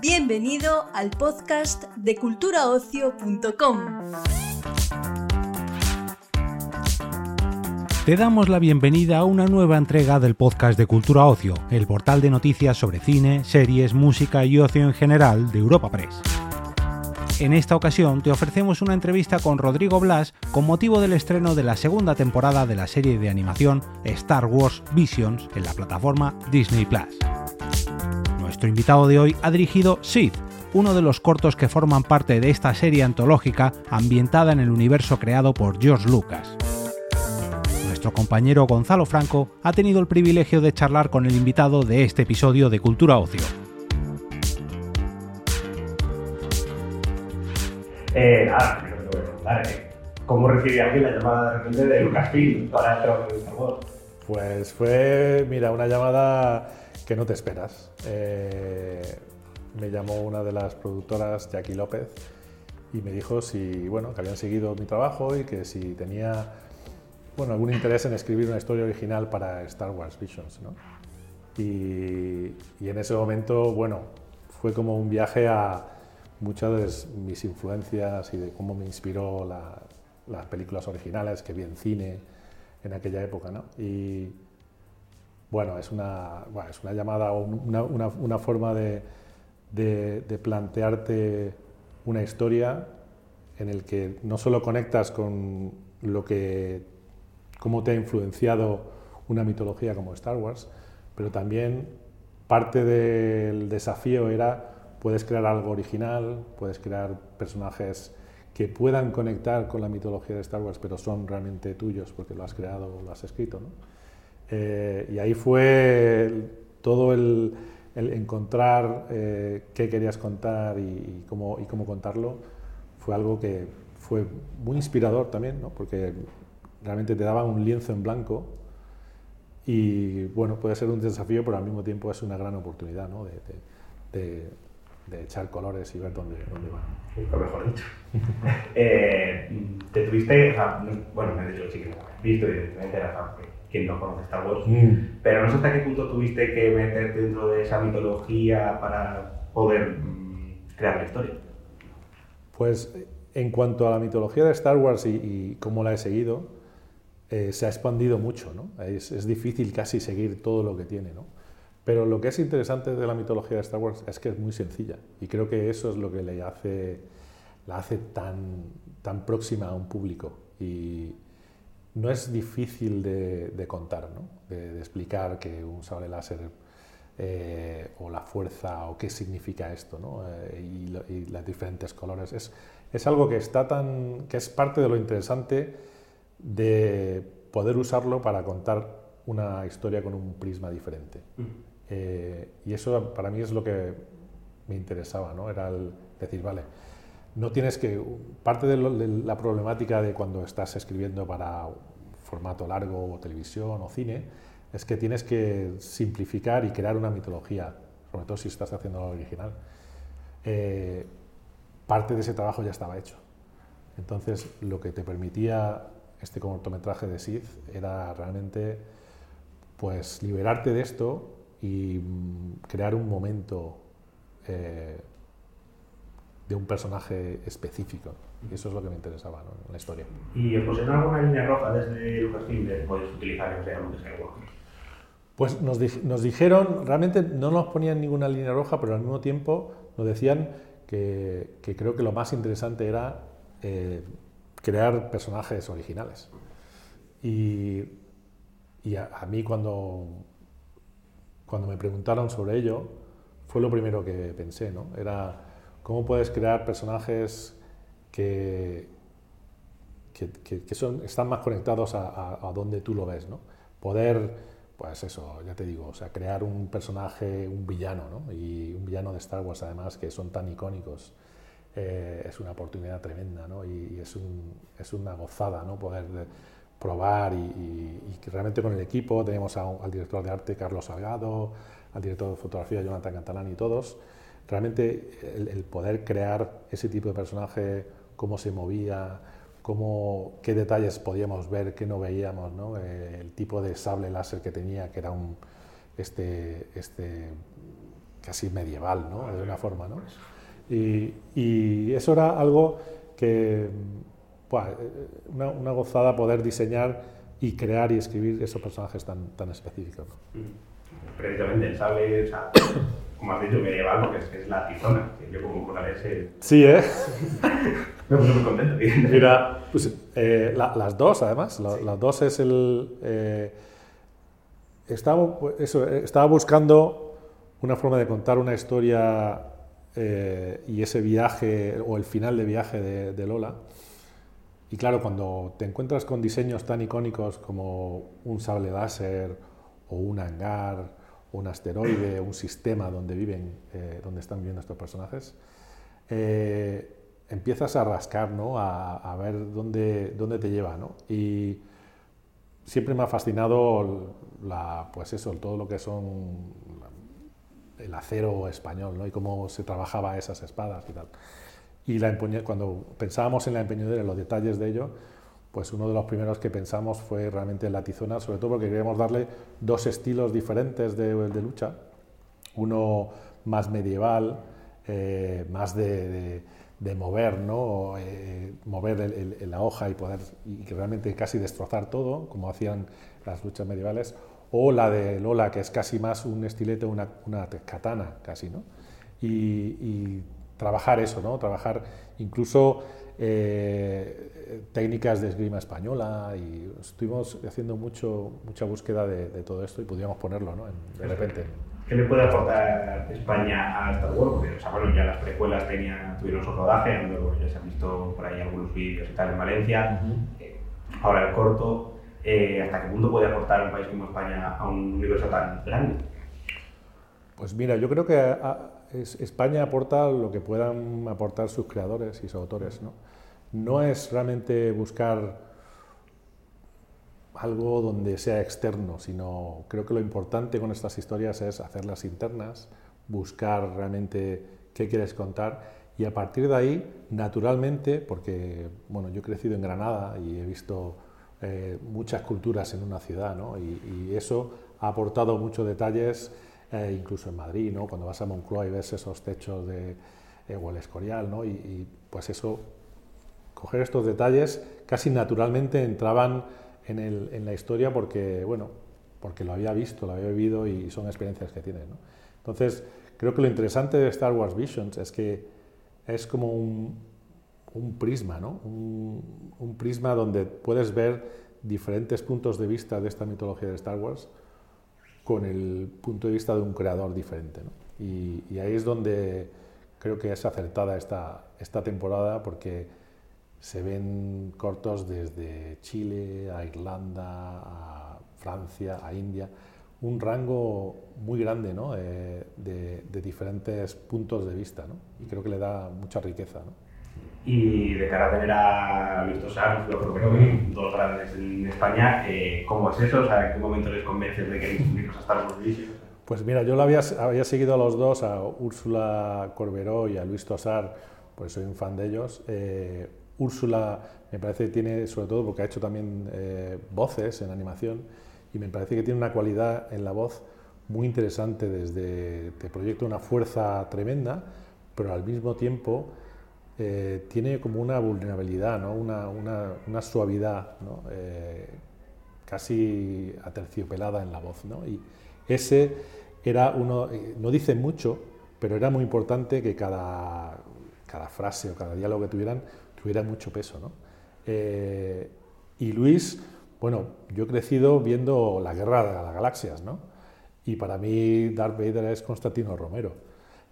Bienvenido al podcast de culturaocio.com. Te damos la bienvenida a una nueva entrega del podcast de Cultura Ocio, el portal de noticias sobre cine, series, música y ocio en general de Europa Press. En esta ocasión te ofrecemos una entrevista con Rodrigo Blas con motivo del estreno de la segunda temporada de la serie de animación Star Wars Visions en la plataforma Disney Plus. Nuestro invitado de hoy ha dirigido Sith, uno de los cortos que forman parte de esta serie antológica ambientada en el universo creado por George Lucas. Nuestro compañero Gonzalo Franco ha tenido el privilegio de charlar con el invitado de este episodio de Cultura Ocio. Eh, nada, primero te voy a preguntar, ¿eh? ¿cómo la llamada de repente de Lucasfilm para entrar en Star Wars? Pues fue, mira, una llamada que no te esperas. Eh, me llamó una de las productoras, Jackie López, y me dijo si, bueno, que habían seguido mi trabajo y que si tenía, bueno, algún interés en escribir una historia original para Star Wars Visions, ¿no? Y, y en ese momento, bueno, fue como un viaje a muchas de mis influencias y de cómo me inspiró la- las películas originales que vi en cine en aquella época, ¿no? Y, bueno, es una, es una llamada una, una- una forma de, de- de plantearte una historia en el que no solo conectas con lo que, cómo te ha influenciado una mitología como Star Wars, pero también parte del desafío era puedes crear algo original, puedes crear personajes que puedan conectar con la mitología de Star Wars, pero son realmente tuyos porque lo has creado o lo has escrito. ¿no? Eh, y ahí fue el- todo el, el encontrar eh, qué querías contar y, y cómo, y cómo contarlo, fue algo que fue muy inspirador también, ¿no? porque realmente te daban un lienzo en blanco y bueno, puede ser un desafío, pero al mismo tiempo es una gran oportunidad ¿no? de, de- de- de echar colores y ver dónde, dónde van. Mejor dicho. eh, te tuviste, o sea, no- bueno, me has dicho que sí que lo has visto, evidentemente, era quien no conoce Star Wars, pero no sé hasta qué punto tuviste que meterte dentro de esa mitología para poder mm, crear la historia. Pues en cuanto a la mitología de Star Wars y, y cómo la he seguido, eh, se ha expandido mucho, ¿no? Es, es difícil casi seguir todo lo que tiene, ¿no? Pero lo que es interesante de la mitología de Star Wars es que es muy sencilla y creo que eso es lo que le hace, la hace tan, tan próxima a un público y no es difícil de, contar, ¿no? de, explicar que un sable láser eh, o la fuerza o qué significa esto ¿no? Eh, y, lo- y los diferentes colores. Es, es algo que está tan que es parte de lo interesante de poder usarlo para contar una historia con un prisma diferente. Eh, y eso para mí es lo que me interesaba, ¿no? Era el decir, vale, no tienes que... Parte de, lo- de la problemática de cuando estás escribiendo para formato largo o televisión o cine es que tienes que simplificar y crear una mitología, sobre todo si estás haciendo algo original. Eh, parte de ese trabajo ya estaba hecho. Entonces, lo que te permitía este cortometraje de Sid era realmente pues liberarte de esto y mm, crear un momento eh, de un personaje específico. Y eso es lo que me interesaba ¿no? en la historia. ¿Y os pusieron alguna línea roja desde Lucasfilm de puedes utilizar en? Pues nos, dij- nos dijeron, realmente no nos ponían ninguna línea roja, pero al mismo tiempo nos decían que, que creo que lo más interesante era eh, crear personajes originales. Y, y a, a mí cuando, cuando me preguntaron sobre ello, fue lo primero que pensé, ¿no? Era cómo puedes crear personajes que, que, que- que son, están más conectados a, a- a donde tú lo ves, ¿no? Poder, pues eso, ya te digo, o sea, crear un personaje, un villano, ¿no? Y un villano de Star Wars, además, que son tan icónicos, eh, es una oportunidad tremenda, ¿no? Y, y es, un- es una gozada, ¿no? Poder probar y, y- y realmente con el equipo tenemos a al director de arte Carlos Salgado, al director de fotografía Jonathan Cantalani y todos, realmente el, el poder crear ese tipo de personaje, cómo se movía, cómo, qué detalles podíamos ver, qué no veíamos, ¿no? Eh, el tipo de sable láser que tenía, que era un, este, este casi medieval, ¿no? de una forma. ¿no? Y, y eso era algo que, una, una, gozada poder diseñar y crear y escribir esos personajes tan, tan específicos. ¿no? Precisamente el sable, o sea, como has dicho, medieval, porque es, es la tizona, que yo como ese... Sí, ¿eh? Me puse muy contento. Mira, pues, eh, la, las dos, además, la, sí. las dos es el... Eh, estaba, eso, estaba buscando una forma de contar una historia eh, y ese viaje, o el final de viaje de, de, Lola. Y claro, cuando te encuentras con diseños tan icónicos como un sable láser, o un hangar, o un asteroide, un sistema donde viven, eh, donde están viviendo estos personajes, eh, empiezas a rascar, ¿no? a, a, ver dónde, dónde te lleva. ¿no? Y siempre me ha fascinado la, pues eso, todo lo que son el acero español ¿no? y cómo se trabajaba esas espadas y tal. Y la cuando pensábamos en la empeñadura, en los detalles de ello, pues uno de los primeros que pensamos fue realmente la tizona, sobre todo porque queríamos darle dos estilos diferentes de, de lucha. Uno más medieval, eh, más de, de, de, mover, ¿no? Eh, mover el, el, la hoja y poder y realmente casi destrozar todo, como hacían las luchas medievales o la de Lola, que es casi más un estilete, una, una katana casi, ¿no? Y, y, trabajar eso, ¿no? Trabajar incluso eh, técnicas de esgrima española y estuvimos haciendo mucho, mucha búsqueda de, de todo esto y podíamos ponerlo, ¿no? De repente. ¿Qué le puede aportar España a Star Wars? Porque, o sea, bueno, ya las precuelas tenían, tuvieron su rodaje, luego ya se han visto por ahí algunos vídeos y tal en Valencia. Uh -huh. Ahora el corto, eh, ¿hasta qué punto puede aportar un país como España a un universo tan grande? Pues mira, yo creo que a, es, España aporta lo que puedan aportar sus creadores y sus autores. ¿no? no es realmente buscar algo donde sea externo, sino creo que lo importante con estas historias es hacerlas internas, buscar realmente qué quieres contar y a partir de ahí, naturalmente, porque bueno, yo he crecido en Granada y he visto eh, muchas culturas en una ciudad, ¿no? y, eso ha aportado muchos detalles, eh, incluso en Madrid, ¿no? cuando vas a Moncloa y ves esos techos de eh, o el Escorial, ¿no? y, y, pues eso, coger estos detalles casi naturalmente entraban en, el, en, la historia porque, bueno, porque lo había visto, lo había vivido y son experiencias que tienes. ¿no? Entonces, creo que lo interesante de Star Wars Visions es que es como un, un prisma, ¿no? un, un, prisma donde puedes ver diferentes puntos de vista de esta mitología de Star Wars con el punto de vista de un creador diferente. ¿no? Y, y, ahí es donde creo que es acertada esta, esta temporada porque se ven cortos desde Chile a Irlanda, a Francia, a India, un rango muy grande ¿no? eh, de, de, diferentes puntos de vista ¿no? y creo que le da mucha riqueza. ¿no? Y de cara a tener a Luis Tosar, yo creo que dos grandes en España, eh, ¿cómo es eso? O sea, ¿En qué momento les convences de que unirnos a Star Wars Pues mira, yo lo había, había seguido a los dos, a Úrsula Corberó y a Luis Tosar, pues soy un fan de ellos. Eh, Úrsula me parece que tiene, sobre todo porque ha hecho también eh, voces en animación, y me parece que tiene una cualidad en la voz muy interesante desde, te proyecta una fuerza tremenda, pero al mismo tiempo eh, tiene como una vulnerabilidad, ¿no? una, una, una, suavidad ¿no? eh, casi aterciopelada en la voz. ¿no? Y ese era uno, eh, no dice mucho, pero era muy importante que cada, cada frase o cada diálogo que tuvieran tuviera mucho peso. ¿no? Eh, y Luis, bueno, yo he crecido viendo la guerra de las galaxias, ¿no? y para mí Darth Vader es Constantino Romero.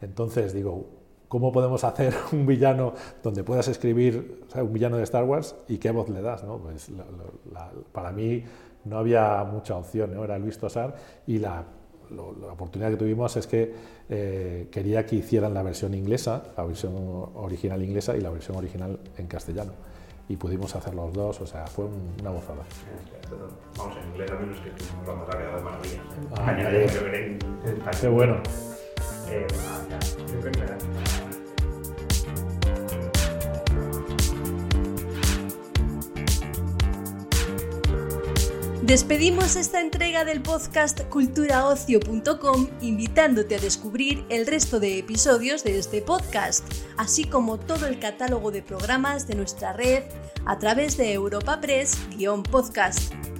Entonces digo, ¿Cómo podemos hacer un villano donde puedas escribir o sea, un villano de Star Wars y qué voz le das? ¿no? Pues la, la, para mí no había mucha opción, ¿no? era Luis Tosar y la, lo, la, oportunidad que tuvimos es que eh, quería que hicieran la versión inglesa, la versión original inglesa y la versión original en castellano. Y pudimos hacer los dos, o sea, fue un, una gozada. Vamos, en inglés al menos que ha quedado de maravilla. Ah, Mañana ya Despedimos esta entrega del podcast culturaocio.com invitándote a descubrir el resto de episodios de este podcast, así como todo el catálogo de programas de nuestra red a través de Europa europapress-podcast.